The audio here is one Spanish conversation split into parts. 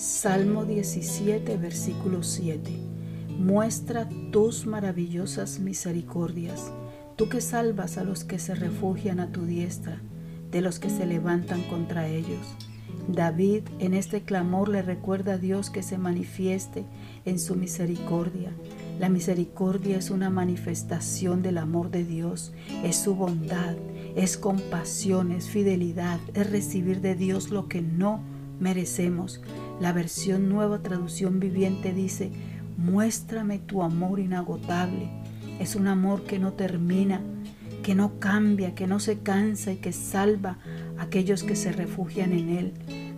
Salmo 17, versículo 7. Muestra tus maravillosas misericordias, tú que salvas a los que se refugian a tu diestra, de los que se levantan contra ellos. David en este clamor le recuerda a Dios que se manifieste en su misericordia. La misericordia es una manifestación del amor de Dios, es su bondad, es compasión, es fidelidad, es recibir de Dios lo que no merecemos. La versión nueva traducción viviente dice, muéstrame tu amor inagotable. Es un amor que no termina, que no cambia, que no se cansa y que salva a aquellos que se refugian en Él.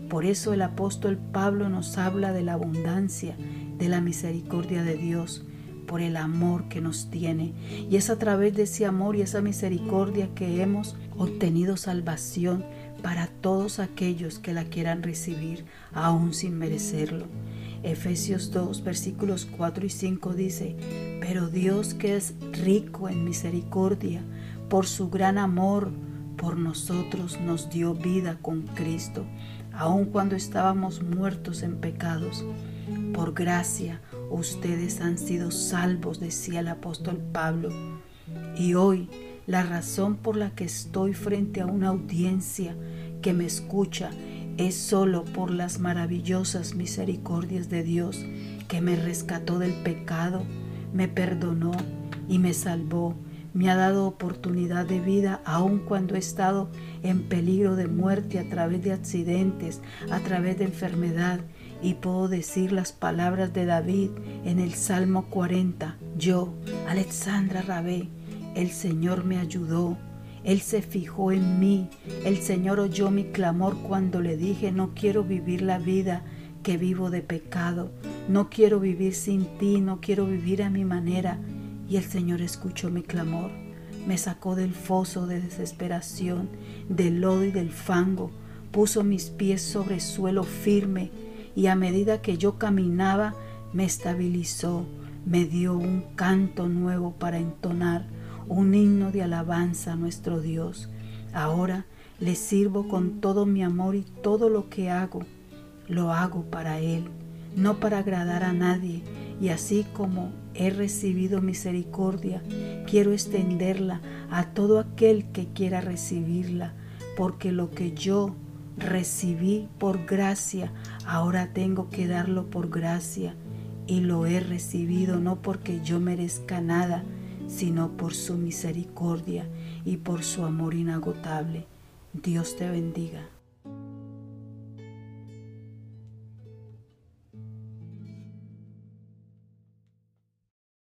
Por eso el apóstol Pablo nos habla de la abundancia, de la misericordia de Dios, por el amor que nos tiene. Y es a través de ese amor y esa misericordia que hemos obtenido salvación para todos aquellos que la quieran recibir, aún sin merecerlo. Efesios 2, versículos 4 y 5 dice, pero Dios que es rico en misericordia, por su gran amor por nosotros nos dio vida con Cristo, aun cuando estábamos muertos en pecados. Por gracia ustedes han sido salvos, decía el apóstol Pablo. Y hoy la razón por la que estoy frente a una audiencia que me escucha es solo por las maravillosas misericordias de Dios que me rescató del pecado, me perdonó y me salvó. Me ha dado oportunidad de vida aun cuando he estado en peligro de muerte a través de accidentes, a través de enfermedad. Y puedo decir las palabras de David en el Salmo 40. Yo, Alexandra Rabé, el Señor me ayudó, Él se fijó en mí, el Señor oyó mi clamor cuando le dije, no quiero vivir la vida que vivo de pecado, no quiero vivir sin ti, no quiero vivir a mi manera. Y el Señor escuchó mi clamor, me sacó del foso de desesperación, del lodo y del fango, puso mis pies sobre suelo firme y a medida que yo caminaba me estabilizó, me dio un canto nuevo para entonar un himno de alabanza a nuestro Dios. Ahora le sirvo con todo mi amor y todo lo que hago, lo hago para Él, no para agradar a nadie. Y así como he recibido misericordia, quiero extenderla a todo aquel que quiera recibirla, porque lo que yo recibí por gracia, ahora tengo que darlo por gracia. Y lo he recibido no porque yo merezca nada, sino por su misericordia y por su amor inagotable. Dios te bendiga.